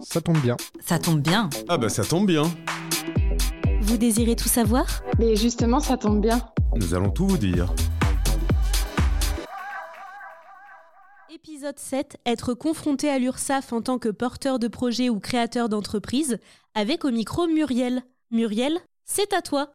Ça tombe bien. Ça tombe bien. Ah bah ça tombe bien. Vous désirez tout savoir? Mais justement, ça tombe bien. Nous allons tout vous dire. Épisode 7 Être confronté à l'URSSAF en tant que porteur de projet ou créateur d'entreprise, avec au micro Muriel. Muriel, c'est à toi.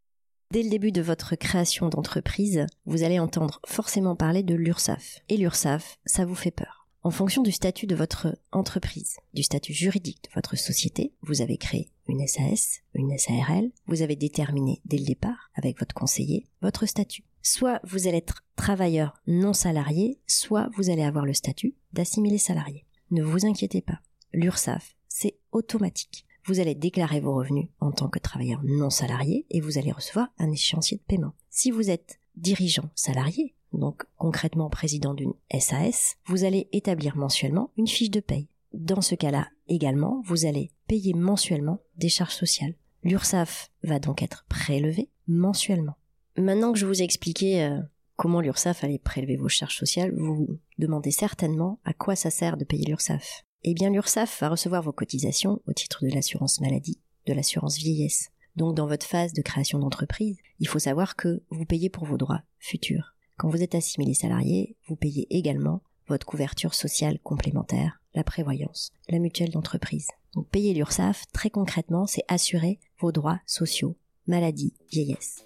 Dès le début de votre création d'entreprise, vous allez entendre forcément parler de l'URSSAF. Et l'URSSAF, ça vous fait peur. En fonction du statut de votre entreprise, du statut juridique de votre société, vous avez créé une SAS, une SARL, vous avez déterminé dès le départ, avec votre conseiller, votre statut. Soit vous allez être travailleur non salarié, soit vous allez avoir le statut d'assimilé salarié. Ne vous inquiétez pas, l'URSSAF, c'est automatique. Vous allez déclarer vos revenus en tant que travailleur non salarié et vous allez recevoir un échéancier de paiement. Si vous êtes dirigeant salarié, donc concrètement président d'une SAS, vous allez établir mensuellement une fiche de paye. Dans ce cas-là également, vous allez payer mensuellement des charges sociales. L'URSSAF va donc être prélevé mensuellement. Maintenant que je vous ai expliqué euh, comment l'URSSAF allait prélever vos charges sociales, vous vous demandez certainement à quoi ça sert de payer l'URSSAF. Eh bien l'URSSAF va recevoir vos cotisations au titre de l'assurance maladie, de l'assurance vieillesse. Donc dans votre phase de création d'entreprise, il faut savoir que vous payez pour vos droits futurs. Quand vous êtes assimilé salarié, vous payez également votre couverture sociale complémentaire, la prévoyance, la mutuelle d'entreprise. Donc payer l'URSSAF, très concrètement, c'est assurer vos droits sociaux, maladie, vieillesse.